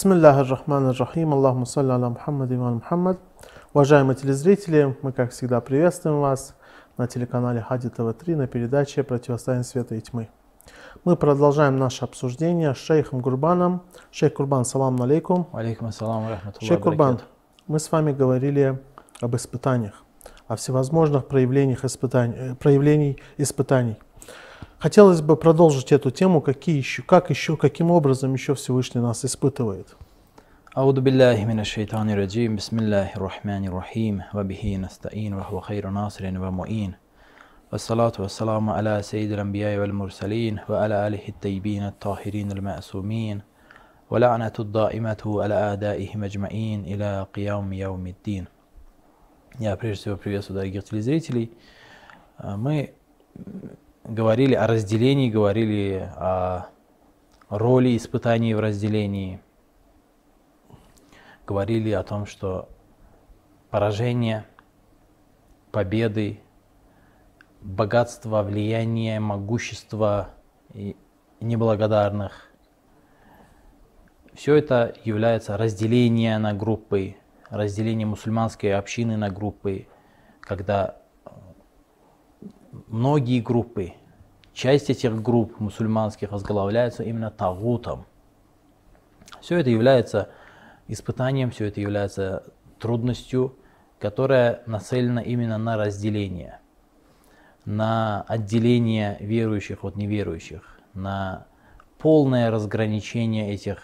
Бисмиллахи рахмани рахим, Аллаху салли аля Мухаммад и Мухаммад. Уважаемые телезрители, мы, как всегда, приветствуем вас на телеканале Хади ТВ-3 на передаче «Противостояние света и тьмы». Мы продолжаем наше обсуждение с шейхом Гурбаном. Шейх Гурбан, салам алейкум. Алейкум ассалам. Шейх Гурбан, мы с вами говорили об испытаниях, о всевозможных проявлениях испытаний, э, проявлений испытаний. Хотелось бы продолжить эту тему, какие еще, как еще, каким образом еще Всевышний нас испытывает. أعوذ بالله من الشيطان الرجيم بسم الله الرحمن الرحيم وبه نستعين وهو خير ناصر ومعين والصلاة والسلام على سيد الأنبياء والمرسلين وعلى آله الطيبين الطاهرين المعصومين ولعنة الدائمة على أعدائهم أجمعين إلى قيام يوم الدين Я прежде всего приветствую дорогих телезрителей. Мы говорили о разделении, говорили о роли испытаний в разделении, говорили о том, что поражение, победы, богатство, влияние, могущество и неблагодарных. Все это является разделение на группы, разделение мусульманской общины на группы, когда многие группы, часть этих групп мусульманских возглавляются именно тагутом. Все это является испытанием, все это является трудностью, которая нацелена именно на разделение, на отделение верующих от неверующих, на полное разграничение этих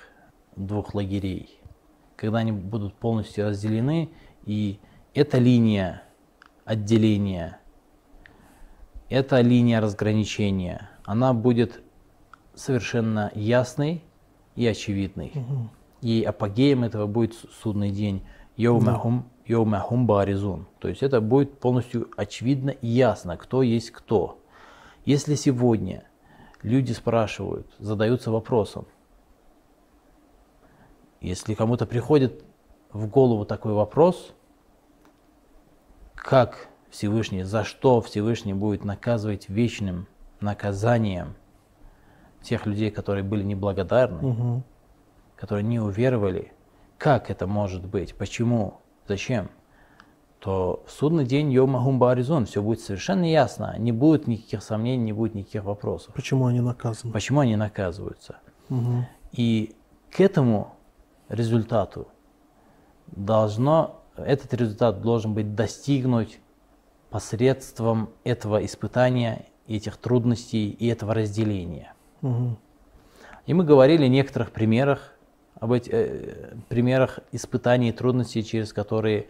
двух лагерей. Когда они будут полностью разделены, и эта линия отделения – эта линия разграничения, она будет совершенно ясной и очевидной. Угу. И апогеем этого будет судный день Йоумахум Йоумахум Баризун. То есть это будет полностью очевидно и ясно, кто есть кто. Если сегодня люди спрашивают, задаются вопросом, если кому-то приходит в голову такой вопрос, как Всевышний, за что Всевышний будет наказывать вечным наказанием тех людей, которые были неблагодарны, угу. которые не уверовали. Как это может быть? Почему? Зачем? То в судный день Йома Гумбаризон все будет совершенно ясно. Не будет никаких сомнений, не будет никаких вопросов. Почему они наказаны? Почему они наказываются? Угу. И к этому результату должно, этот результат должен быть достигнуть посредством этого испытания, этих трудностей и этого разделения. Угу. И мы говорили о некоторых примерах, об этих э, примерах испытаний и трудностей, через которые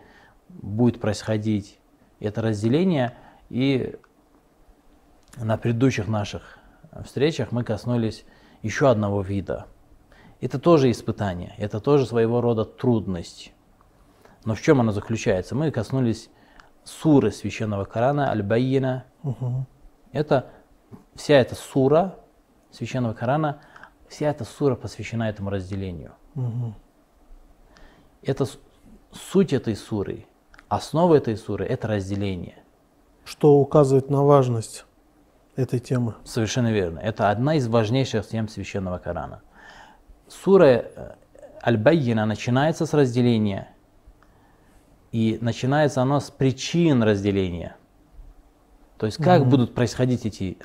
будет происходить это разделение. И на предыдущих наших встречах мы коснулись еще одного вида. Это тоже испытание, это тоже своего рода трудность. Но в чем она заключается? Мы коснулись суры священного Корана, Аль-Байина. Угу. Это вся эта сура священного Корана, вся эта сура посвящена этому разделению. Угу. Это суть этой суры, основа этой суры – это разделение. Что указывает на важность этой темы. Совершенно верно. Это одна из важнейших тем священного Корана. Сура э, Аль-Байина начинается с разделения – и начинается оно с причин разделения. То есть как mm будут происходить эти,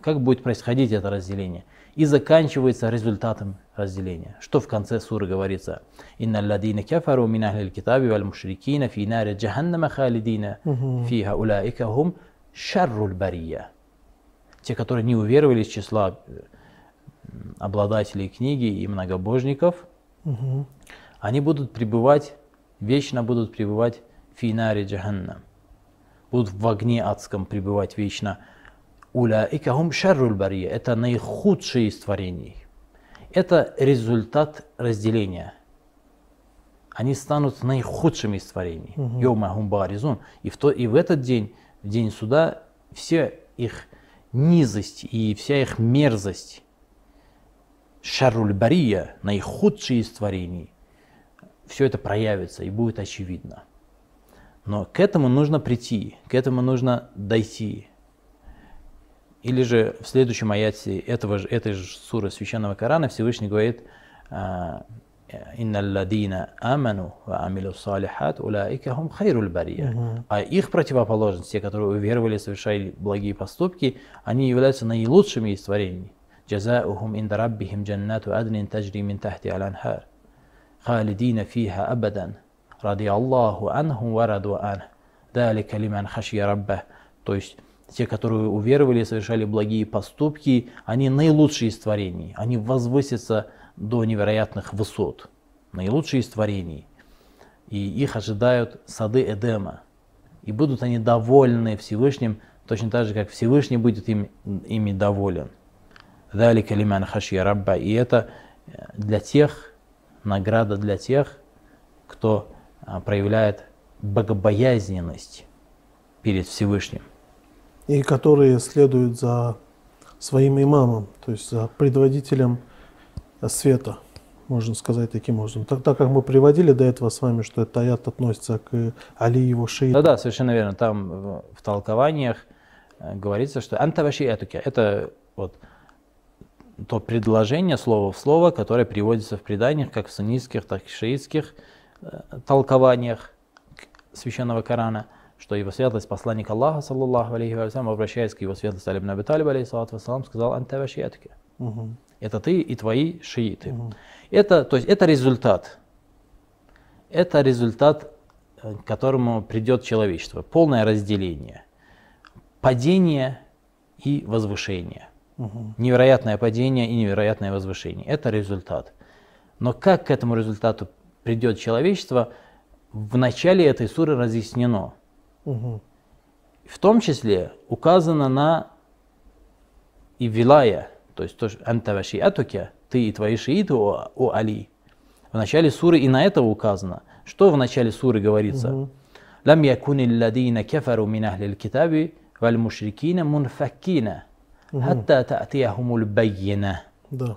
как будет происходить это разделение. И заканчивается результатом разделения. Что в конце суры говорится? Инна ладина кафару мин ахли китаби валь мушрикина фи нари джаханнама халидина фиха улаика хум шарруль бария. Те, которые не уверовали из числа э, обладателей книги и многобожников, угу. они будут пребывать вечно будут пребывать финаре джаханнам. Будут в огне адском пребывать вечно. Уляика хум шарруль бария. Это наихудшие из творений. Это результат разделения. Они станут наихудшими из творений. Йома хум баризун. И в, то, и в этот день, в день суда, все их низость и вся их мерзость, шарруль бария, наихудшие из творений – все это проявится и будет очевидно. Но к этому нужно прийти, к этому нужно дойти. Или же в следующем аяте этого, этой же суры Священного Корана Всевышний говорит а, «Э, «Инналладина аману ва амилу салихат улаика хайруль бария». А их противоположность, те, которые уверовали, совершали благие поступки, они являются наилучшими из творений. «Джазаухум индараббихим джаннату аднин таджри мин тахти аланхар". خالدين فيها أبدا رضي الله عنهم ورضوا عنه ذلك لمن خشي ربه то есть те, которые уверовали, совершали благие поступки, они наилучшие из творений, они возвысятся до невероятных высот, наилучшие из творений. И их ожидают сады Эдема. И будут они довольны Всевышним, точно так же, как Всевышний будет им, ими доволен. Далика лиман хашья рабба. И это для тех, награда для тех, кто а, проявляет богобоязненность перед Всевышним. И которые следуют за своим имамом, то есть за предводителем света, можно сказать таким образом. Так, так как мы приводили до этого с вами, что этот аят относится к Али его шиитам. Да, да, совершенно верно. Там в, толкованиях э, говорится, что антаваши этуки, это вот то предложение слово в слово, которое приводится в преданиях, как в суннитских, так и в шиитских э, толкованиях священного Корана, что его светлость, посланник Аллаха, саллаллаху алейхи вассалям, обращаясь к его светлости Алибн Аби Талиб, алейхиссалату вассалам, сказал «Антаваши этуки». Угу. Это ты и твои шииты. Угу. Это, то есть это результат. Это результат, э, к которому придет человечество. Полное разделение. Падение и возвышение. Угу. Невероятное падение и невероятное возвышение. Это результат. Но как к этому результату придет человечество, в начале этой суры разъяснено. Угу. В том числе указано на и вилая, то есть тоже анта шиатуки, ты и твои шииты, о, о Али. В начале суры и на это указано. Что в начале суры говорится? Лам якуни ладина кафару мин ахли китаби валь мушрикина мунфаккина хатта та'тияхумуль баййина. Да.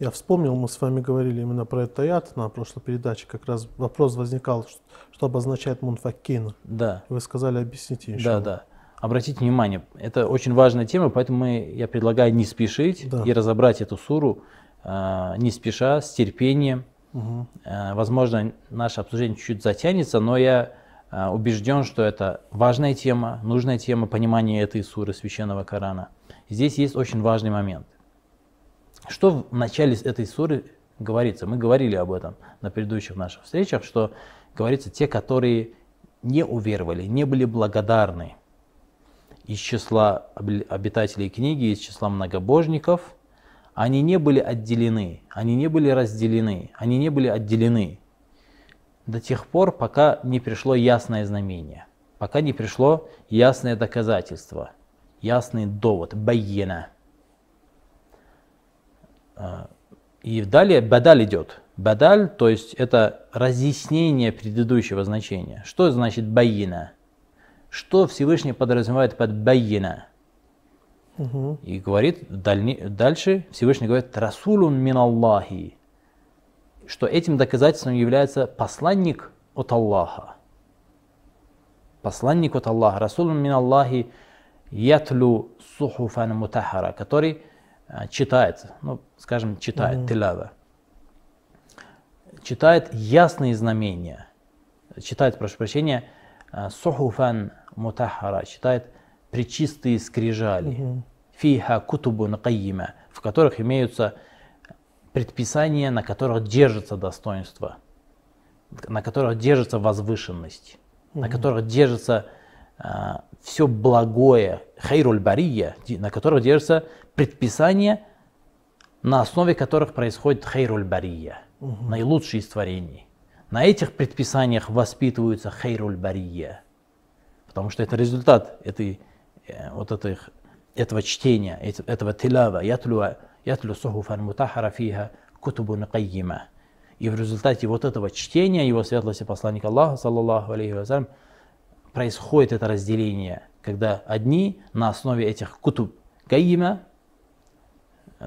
Я вспомнил, мы с вами говорили именно про этот аят на прошлой передаче. Как раз вопрос возникал, что обозначает мунфаккин. Да. Вы сказали, объясните еще. Да, да обратите внимание, это очень важная тема, поэтому мы, я предлагаю не спешить да. и разобрать эту суру э, не спеша, с терпением. Угу. Э, возможно, наше обсуждение чуть-чуть затянется, но я убежден, что это важная тема, нужная тема понимания этой суры священного Корана. Здесь есть очень важный момент. Что в начале этой суры говорится? Мы говорили об этом на предыдущих наших встречах, что говорится те, которые не уверовали, не были благодарны из числа обитателей книги, из числа многобожников, они не были отделены, они не были разделены, они не были отделены до тех пор, пока не пришло ясное знамение, пока не пришло ясное доказательство, ясный довод, байена. А, и далее бадаль идет. Бадаль, то есть это разъяснение предыдущего значения. Что значит байина? что Всевышний подразумевает под байина. Угу. И говорит дальше, Всевышний говорит, Расулун мин Аллахи, что этим доказательством является посланник от Аллаха. Посланник от Аллаха. Расулун мин Аллахи ятлю сухуфан мутахара, который а, читает, ну, скажем, читает, угу. тилава. Читает ясные знамения. Читает, прошу прощения, а, сухуфан мутахара, читает причистые скрижали. Фиха кутубун кайима, в которых имеются предписания, на которых держится достоинство, на которых держится возвышенность, угу. на которых держится а, все благое, хейруль бария, на которых держится предписание, на основе которых происходит хейруль бария, угу. наилучшие из творений. На этих предписаниях воспитываются хейруль бария потому что это результат этой, э, вот этих, этого чтения, этого тилава. Ятлю, ятлю сухуфан мутахара фиха кутубун кайима. И в результате вот этого чтения его светлости посланника Аллаха, саллаллаху алейхи вассалям, происходит это разделение, когда одни на основе этих кутуб кайима,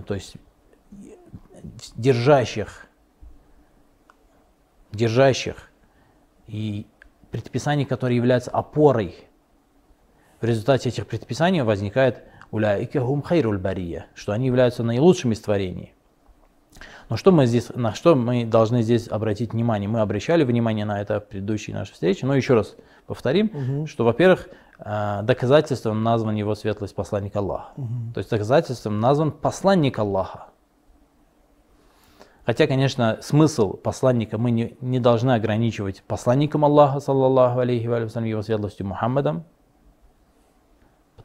то есть держащих, держащих и предписаний, которые являются опорой. В результате этих предписаний возникает уляйка хум хайруль бария, что они являются наилучшими из творений. Но что мы здесь, на что мы должны здесь обратить внимание? Мы обращали внимание на это в предыдущей нашей встрече, но еще раз повторим, Мгм. что, во-первых, э, доказательством назван его светлость посланник Аллаха. Мгм. То есть доказательством назван посланник Аллаха. Хотя, конечно, смысл посланника мы не, не должны ограничивать посланником Аллаха, саллаллаху алейхи ва его светлостью Мухаммадом,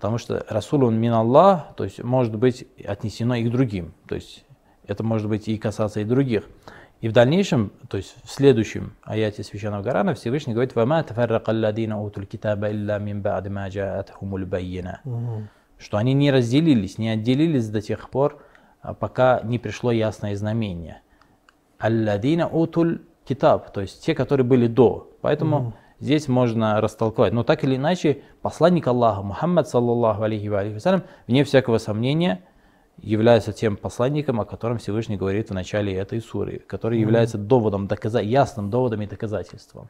потому что Расул он мин Аллах, то есть может быть отнесено и к другим, то есть это может быть и касаться и других. И в дальнейшем, то есть в следующем аяте Священного Корана Всевышний говорит «Вама тафаррака алладина утул китаба илля мин ба'ди ма джа'атхумул баййина». Мгм. Что они не разделились, не отделились до тех пор, а, пока не пришло ясное знамение. Алладина утуль китаб, то есть те, которые были до. Поэтому здесь можно растолковать. Но так или иначе, посланник Аллаха, Мухаммад, саллаллаху алейхи ва алейхи вассалям, вне всякого сомнения, является тем посланником, о котором Всевышний говорит в начале этой суры, который является доводом, доказа- ясным доводом и доказательством.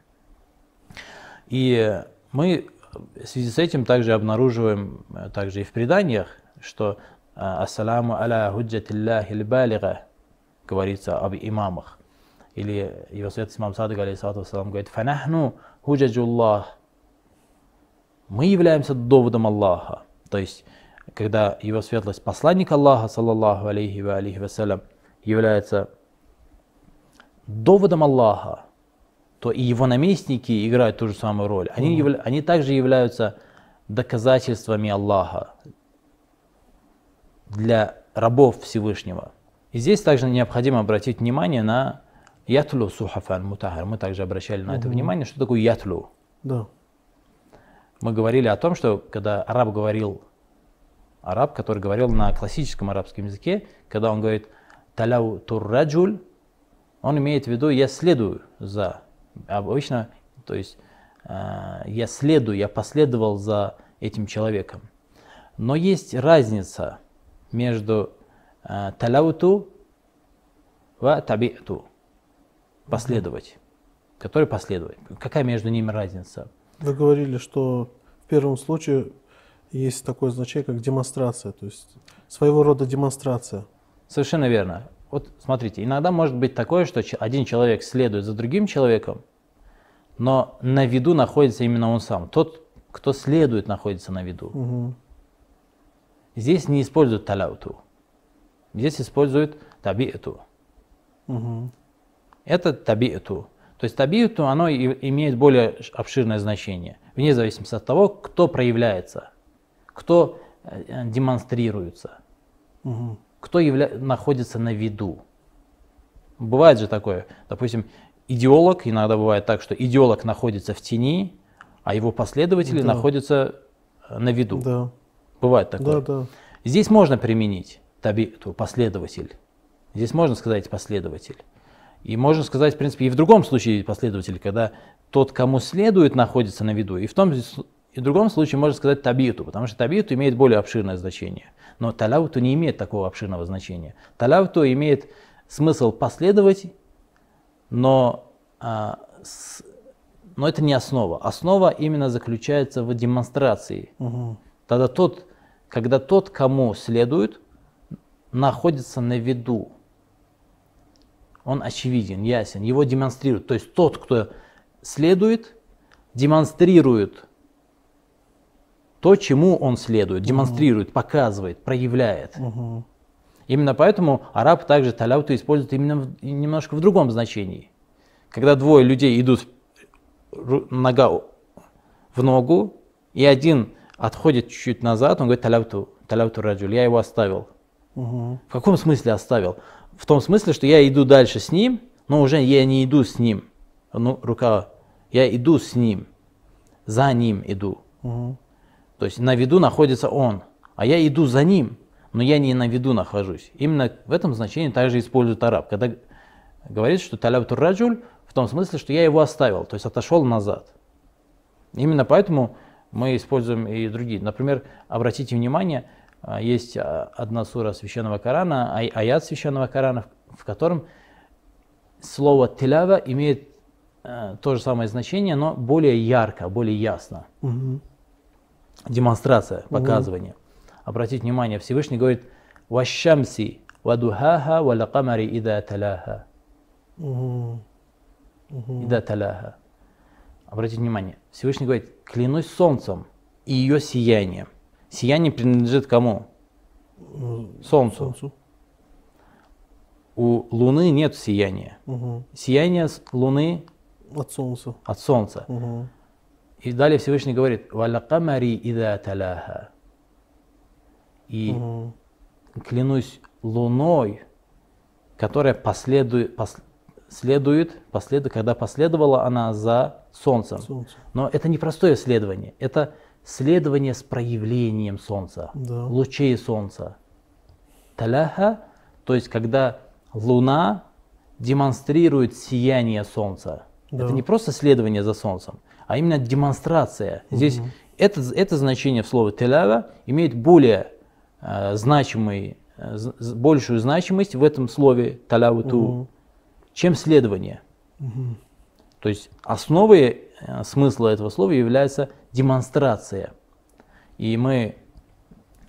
И мы в связи с этим также обнаруживаем, э, также и в преданиях, что э, «Ассаламу аля худжатиллахи балига» говорится об имамах. Или его святость имам Садык, вассалам, говорит «Фанахну худжаджуллах» Мы являемся доводом Аллаха. То есть, когда его светлость посланник Аллаха, саллаллаху алейхи ва алейхи вассалям, является доводом Аллаха, то и его наместники играют ту же самую роль. Они, явля- они также являются доказательствами Аллаха для рабов Всевышнего. И здесь также необходимо обратить внимание на ятлу сухафан мутахар. Мы также обращали на это внимание, что такое ятлу. Да. Мы говорили о том, что когда араб говорил, араб, который говорил на классическом арабском языке, когда он говорит таляу турраджуль, он имеет в виду я следую за. Обычно, то есть э, я следую, я последовал за этим человеком. Но есть разница между э, таляуту ва табиату, последовать, который последовать. Какая между ними разница? Вы говорили, что в первом случае есть такое значение, как демонстрация, то есть своего рода демонстрация. Совершенно верно. Вот смотрите, иногда может быть такое, что один человек следует за другим человеком, но на виду находится именно он сам. Тот, кто следует, находится на виду. Мгм. Здесь не используют таляуту. Здесь используют табиэту. Мгм. Это табиэту. То есть табиэту, оно имеет более обширное значение, вне зависимости от того, кто проявляется, кто э, демонстрируется. Мгм. кто явля- находится на виду. Бывает же такое, допустим, идеолог, иногда бывает так, что идеолог находится в тени, а его последователи Да. находятся э, на виду. Да, Бывает такое. да, да. Здесь можно применить табиту, последователь. Здесь можно сказать последователь. И можно сказать, в принципе, и в другом случае последователь, когда тот, кому следует, находится на виду. И в том и в другом случае можно сказать табиту, потому что табиту имеет более обширное значение. Но таляуту не имеет такого обширного значения. Таляуту имеет смысл последовать, но, а, с- но это не основа. Основа именно заключается в демонстрации. Мгм. Тогда тот, когда тот, кому следует, находится на виду, он очевиден, ясен, его демонстрируют. То есть тот, кто следует, демонстрирует то, чему он следует, демонстрирует, показывает, проявляет. Мгм. Именно поэтому араб также таляуту использует именно в- немножко в другом значении. Когда двое людей идут нога в ногу, и один отходит чуть-чуть назад, он говорит таляуту, таляуту раджуль, я его оставил. Мгм. В каком смысле оставил? В том смысле, что я иду дальше с ним, но уже я не иду с ним. Ну, рука, я иду с ним, за ним иду. Мгм. То есть на виду находится он, а я иду за ним, но я не на виду нахожусь. Именно в этом значении также использует араб. Когда говорит, что талябту раджуль, в том смысле, что я его оставил, то есть отошел назад. Именно поэтому мы используем и другие. Например, обратите внимание, а, есть а, одна сура Священного Корана, ай аят Священного Корана, в котором слово «телява» имеет э, то же самое значение, но более ярко, более ясно. Угу. Демонстрация, показывание. Угу. Обратите внимание, Всевышний говорит «Вашамси вадухаха валакамари ида таляха». Угу. «Ида таляха». Обратите внимание, Всевышний говорит «Клянусь солнцем и ее сиянием». Сияние принадлежит кому? Солнцу. Солнцу. У Луны нет сияния. Мгм. Сияние Луны От солнца. от Солнца. Мгм. И далее Всевышний говорит, «Валякамари ида таляха». И Мгм. клянусь луной, которая последует, пос- следует, последует, когда последовала она за солнцем. Солнце. Но это не простое следование, это следование с проявлением солнца, Да. лучей солнца. Таляха, то есть когда луна демонстрирует сияние солнца. Да. Это не просто следование за солнцем, а именно демонстрация. Здесь это, это значение в слове телява имеет более э, значимый, э, большую значимость в этом слове талявуту, Мгм. чем следование. Мгм. То есть основой смысла этого слова является демонстрация. И мы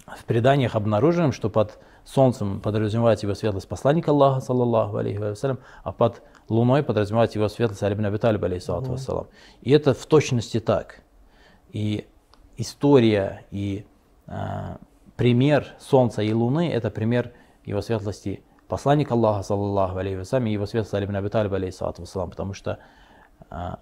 в преданиях обнаруживаем, что под солнцем подразумевается его светлость посланника Аллаха, саллаллаху алейхи вассалям, а под луной подразумевается его светлость Алибн Аби Талиб, алейхиссалату вассалам. И это в точности так. И история и э, пример солнца и луны – это пример его светлости посланника Аллаха, саллаллаху алейхи вассалям, и его светлости Алибн Аби Талиб, алейхиссалату вассалам, потому что а,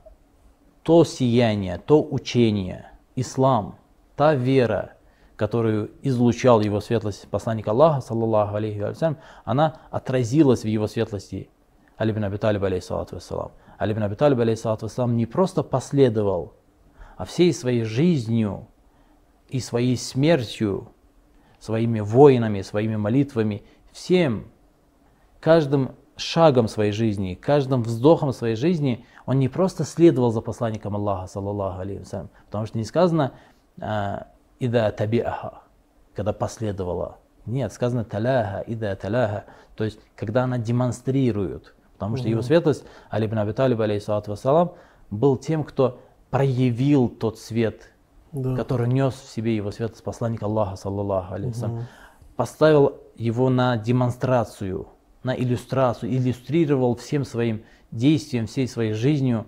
то сияние, то учение, ислам, та вера, которую излучал его светлость посланник Аллаха, саллаллаху алейхи вассалям, она отразилась в его светлости Али ибн Аби Талиб, алейхиссалату вассалам. Али ибн Аби Талиб, алейхиссалату вассалам, не просто последовал, а всей своей жизнью и своей смертью, своими воинами, своими молитвами, всем каждым шагом своей жизни, каждым вздохом своей жизни он не просто следовал за посланником Аллаха, саллаллаху алейхи потому что не сказано а, «ида табиаха», когда последовала. Нет, сказано «таляха», «ида таляха», то есть когда она демонстрирует. Потому что его светлость, Али ибн Аби Талиб, алейхиссалату вассалам, был тем, кто проявил тот свет, Да. который нес в себе его светлость посланник Аллаха, саллаллаху алейхи вассалям, поставил его на демонстрацию, на иллюстрацию, иллюстрировал всем своим действием, всей своей жизнью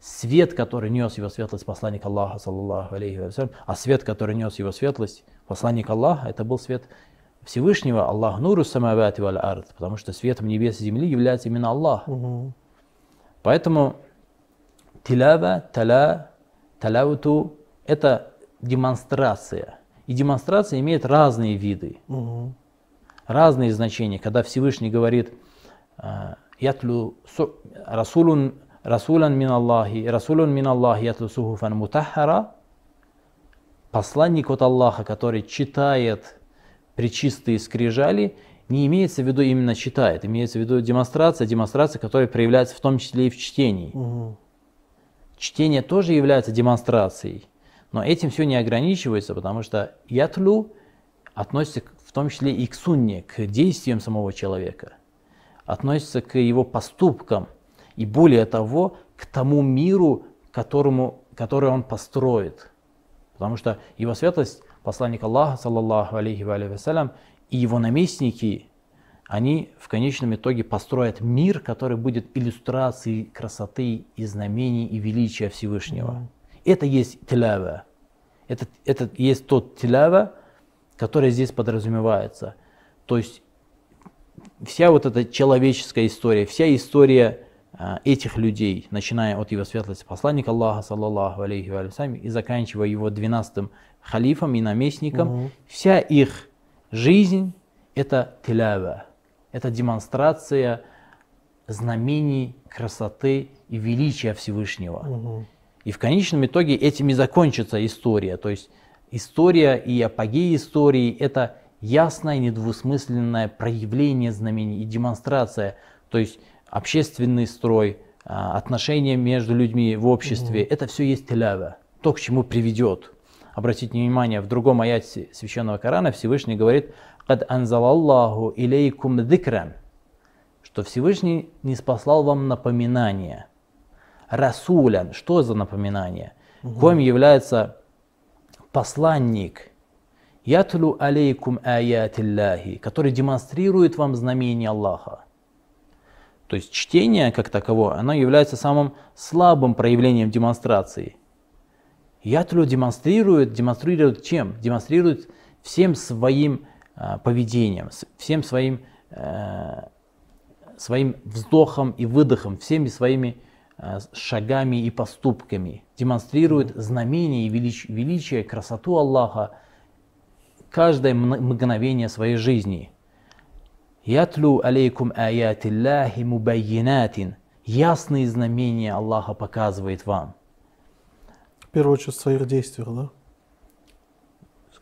свет, который нес его светлость посланник Аллаха, саллаллаху алейхи вассалям, а свет, который нес его светлость посланник Аллаха, это был свет Всевышнего, Аллах нуру самавати валь ард, потому что светом небес и земли является именно Аллах. Мгм. Поэтому тилява, таля, талявуту – это демонстрация. И демонстрация имеет разные виды, Мгм. Разные значения. Когда Всевышний говорит «Ятлу су- расулун, расулан мин Аллахи, расулун мин Аллахи ятлу сухуфан мутаххара» посланник от Аллаха, который читает причистые скрижали, не имеется в виду именно читает, имеется в виду демонстрация, демонстрация, которая проявляется в том числе и в чтении. Мгм. Чтение тоже является демонстрацией, но этим все не ограничивается, потому что ятлю относится к- в том числе и к сунне, к действиям самого человека, относится к его поступкам и более того, к тому миру, которому, который он построит. Потому что его светлость, посланник Аллаха, саллаллаху алейхи ва вассалям, и его наместники, они в конечном итоге построят мир, который будет иллюстрацией красоты и знамений и величия Всевышнего. Это есть тилява. Это, это есть тот тилява, который здесь подразумевается. То есть вся вот эта человеческая история, вся история а, этих людей, начиная от его светлости посланника Аллаха, саллаллаху алейхи ва алейхи и заканчивая его двенадцатым халифом и наместником, Мгм. вся их жизнь это тилява, это демонстрация знамений красоты и величия Всевышнего. Мгм. И в конечном итоге этим и закончится история. То есть история и апогей истории – это ясное, недвусмысленное проявление знамений и демонстрация. То есть общественный строй, а, отношения между людьми в обществе – это все есть телява, то, к чему приведет. Обратите внимание, в другом аяте Священного Корана Всевышний говорит «Кад анзалаллаху илейкум дикран», что Всевышний не спаслал вам напоминание – Расулян. Что за напоминание? Коим является посланник ятлу алейкум аятиллахи, который демонстрирует вам знамение Аллаха. То есть чтение как таковое, оно является самым слабым проявлением демонстрации. Ятлю демонстрирует, демонстрирует чем? Демонстрирует всем своим э, поведением, всем своим, э, своим вздохом и выдохом, всеми своими Э, шагами и поступками, демонстрирует знамение и велич, величие, красоту Аллаха каждое мгновение своей жизни. Ятлю алейкум аятилляхи мубайинатин. Ясные знамения Аллаха показывает вам. В первую очередь в своих действиях, да?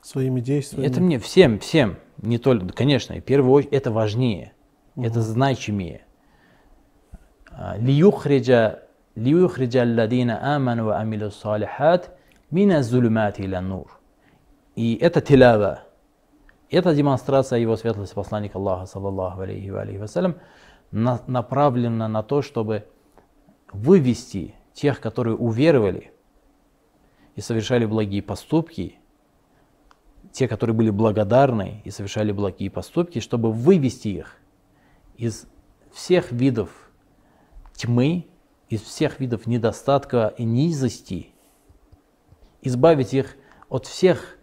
Своими действиями. Это мне всем, всем, не только, конечно, в первую очередь это важнее, угу. это значимее. А, Лиюхриджа ليخرج الذين آمنوا وعملوا الصالحات من الظلمات إلى النور. И это тилава, эта демонстрация его светлости посланника Аллаха, саллаллаху алейхи ва алейхи вассалям, на, направлена на то, чтобы вывести тех, которые уверовали и совершали благие поступки, те, которые были благодарны и совершали благие поступки, чтобы вывести их из всех видов тьмы, из всех видов недостатка и низости, избавить их от всех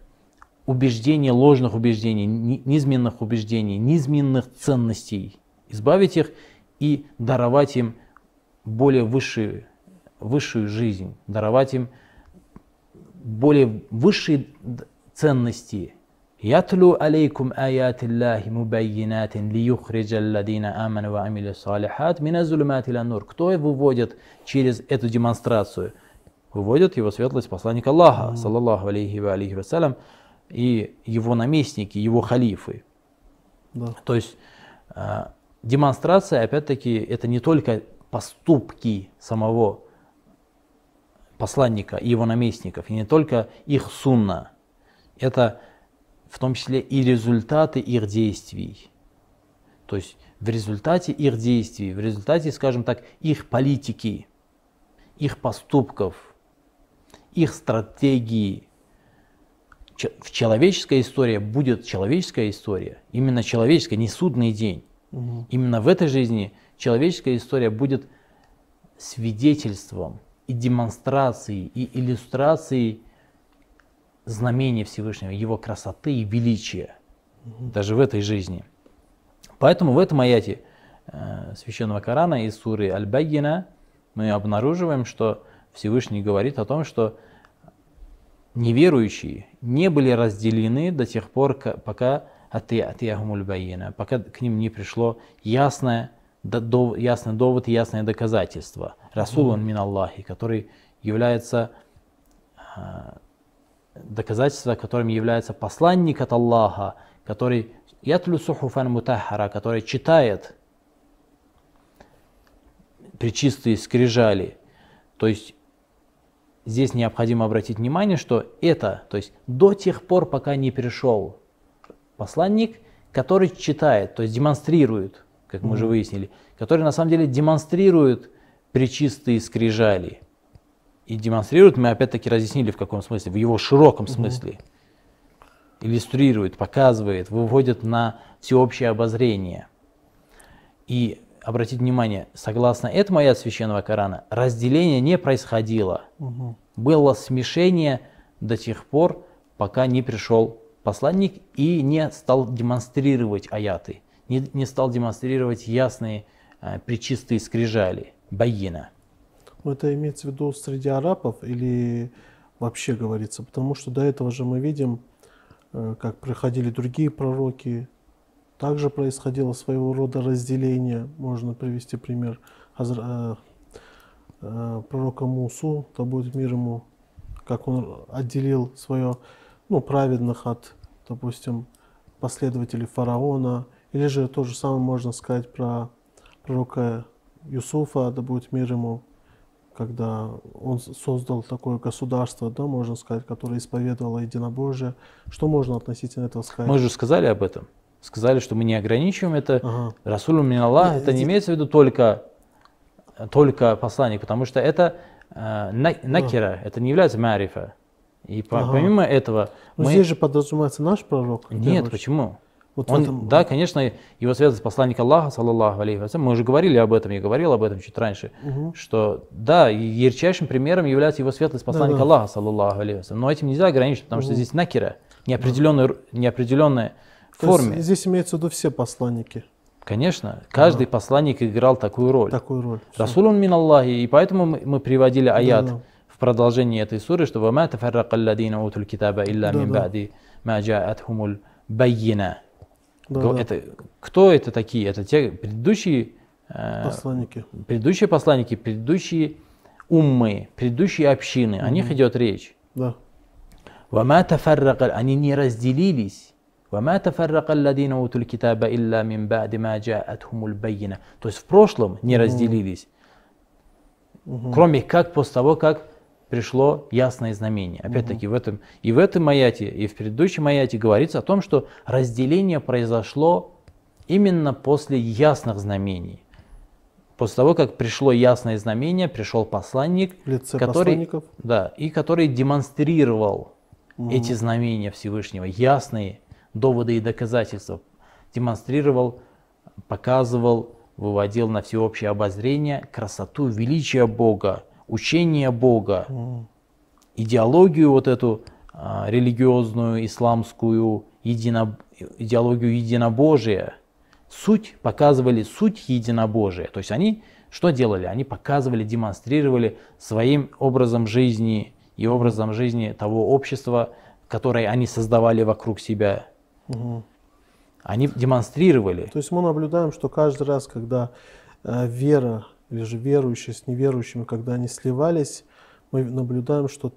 убеждений, ложных убеждений, низменных убеждений, низменных ценностей, избавить их и даровать им более высшую, высшую жизнь, даровать им более высшие ценности. Ятлу алейкум аят Аллахи мубайинатин лиюхриджа алладина аману ва амили салихат мина зулумат нур. Кто выводит через эту демонстрацию? Выводит его светлость посланник Аллаха, саллаллаху алейхи ва алейхи вассалям, и его наместники, его халифы. Да. То есть э, демонстрация, опять-таки, это не только поступки самого посланника и его наместников, и не только их сунна, это в том числе и результаты их действий. То есть в результате их действий, в результате, скажем так, их политики, их поступков, их стратегии, в человеческая история будет человеческая история, именно человеческая, не судный день. Угу. Именно в этой жизни человеческая история будет свидетельством и демонстрацией, и иллюстрацией знамения Всевышнего, его красоты и величия, даже в этой жизни. Поэтому в этом аяте э, священного Корана из суры Аль-Байгина мы обнаруживаем, что Всевышний говорит о том, что неверующие не были разделены до тех пор, пока пока к ним не пришло ясное, ясный довод и ясное доказательство. Расулан мин Аллахи, который является а, доказательство, которым является посланник от Аллаха, который ятлю сухуфан мутахара, который читает причистые скрижали, то есть здесь необходимо обратить внимание, что это, то есть до тех пор, пока не пришел посланник, который читает, то есть демонстрирует, как мы уже выяснили, который на самом деле демонстрирует причистые скрижали. И демонстрирует, мы опять-таки разъяснили в каком смысле, в его широком смысле. Иллюстрирует, показывает, выводит на всеобщее обозрение. И обратить внимание, согласно этому аят священного Корана, разделение не происходило. Угу. Было смешение до тех пор, пока не пришел посланник и не стал демонстрировать аяты, не, не стал демонстрировать ясные э, причистые скрижали, байина. Ну, это имеется в виду среди арабов или вообще говорится? Потому что до этого же мы видим, э, как приходили другие пророки, также происходило своего рода разделение. Можно привести пример э, э, пророка Мусу, то будет мир ему, как он отделил свое, ну, праведных от, допустим, последователей фараона. Или же то же самое можно сказать про пророка Юсуфа, да будет мир ему, когда он создал такое государство, да, можно сказать, которое исповедовало единобожие. Что можно относительно этого сказать? Мы же сказали об этом сказали, что мы не ограничиваем это. Ага. Расулю мин Аллах, это не имеется в виду только, только посланник, потому что это э, накира, ага. это не является марифа. И по- Ага. помимо этого, Но мы... здесь же подразумевается наш пророк. Нет, почему? Вот Он, этом- Да, конечно, его светлость посланник Аллаха, саллаллаху алейхи мы уже говорили об этом, я говорил об этом чуть раньше, Мгм. что да, ярчайшим примером является его светлость посланник Да-да. Аллаха, саллаллаху алейхи. Но этим нельзя ограничить, потому что Мгм. здесь накера, неопределенная, ру- неопределенная есть форме. здесь имеется в виду все посланники. Конечно, каждый посланник играл такую роль. Такую роль. Расулун мин Аллахи, и поэтому мы, мы приводили аят Да-да. в продолжении этой суры, что «Вама тафаррака алладина утул китаба илля мин Да-да. ба'ди ма джа'атхумул баййина». Да, Го- да. Это, кто это такие? Это те предыдущие, э, Посланники. предыдущие посланники, предыдущие уммы, предыдущие общины. О них идет речь. Да. Они не разделились. То есть в прошлом не разделились. Кроме как после того, как пришло ясное знамение. Опять-таки в этом и в этом аяте, и в предыдущем аяте говорится о том, что разделение произошло именно после ясных знамений. После того, как пришло ясное знамение, пришел посланник, лице который, посланников. да, и который демонстрировал эти знамения Всевышнего, ясные доводы и доказательства, демонстрировал, показывал, выводил на всеобщее обозрение красоту, величие Бога, учение Бога, идеологию вот эту а, религиозную, исламскую, едино- идеологию единобожия, суть, показывали суть единобожия. То есть они что делали? Они показывали, демонстрировали своим образом жизни и образом жизни того общества, которое они создавали вокруг себя. Мгм. Они демонстрировали. То есть мы наблюдаем, что каждый раз, когда э, вера или же верующие с неверующими, когда они сливались, мы наблюдаем, что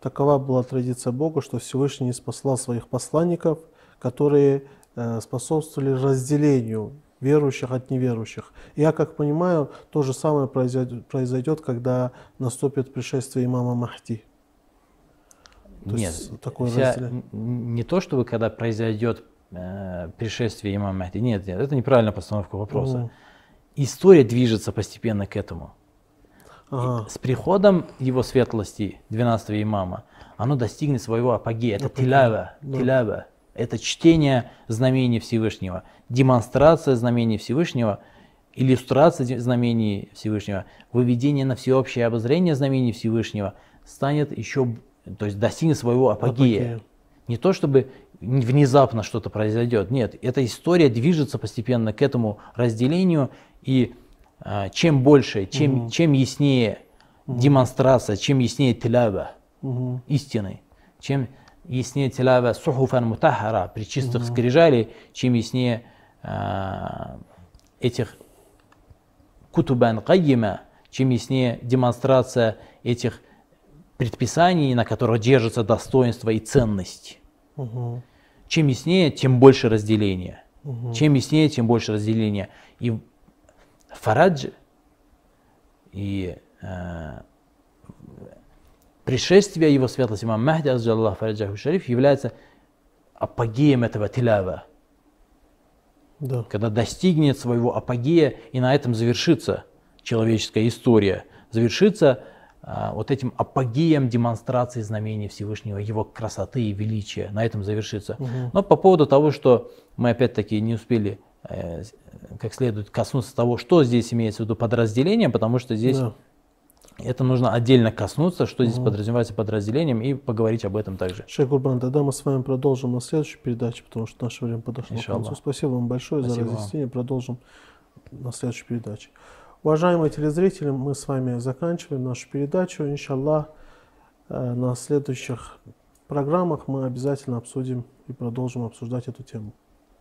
такова была традиция Бога, что Всевышний спаслал своих посланников, которые э, способствовали разделению верующих от неверующих. Я как понимаю, то же самое произойдет, произойдет когда наступит пришествие имама Махди. То Нет, есть такое вся- разделение. не то, чтобы когда произойдет э, пришествие имама Махди. Нет, нет, это неправильная постановка вопроса. Мгм. История движется постепенно к этому. Ага. С приходом его светлости, 12 имама, оно достигнет своего апогея. Это Апогея, тилява, да. тилява. Это чтение знамений Всевышнего, демонстрация знамений Всевышнего, иллюстрация знамений Всевышнего, выведение на всеобщее обозрение знамений Всевышнего станет еще, то есть достигнет своего апогея. Апогея. Не то, чтобы внезапно что-то произойдет. Нет, эта история движется постепенно к этому разделению. И а, чем больше, чем, чем яснее демонстрация, чем яснее тилява Мгм. истины, чем яснее тилява сухуфан мутахара при чистых скрижалей, чем яснее а, этих кутубан кайима, чем яснее демонстрация этих предписаний, на которых держится достоинство и ценность. Мгм. Чем яснее, тем больше разделения. Чем яснее, тем больше разделения. И фарадж и э, пришествие его светлости имам Махди, азджаллаху фараджаху шариф, является апогеем этого тилява, Да. когда достигнет своего апогея и на этом завершится человеческая история, завершится а, вот этим апогеем демонстрации знамений Всевышнего, его красоты и величия, на этом завершится. Но по поводу того, что мы опять-таки не успели э, как следует коснуться того, что здесь имеется в виду под разделением, потому что здесь Да. это нужно отдельно коснуться, что здесь подразумевается под разделением, и поговорить об этом также. Шейх Гурбан, тогда мы с вами продолжим на следующей передаче, потому что наше время подошло к Иншаллах. концу. Спасибо вам большое Спасибо за вам. разъяснение. Продолжим на следующей передаче. Уважаемые телезрители, мы с вами заканчиваем нашу передачу. Иншаллах, э, на следующих программах мы обязательно обсудим и продолжим обсуждать эту тему.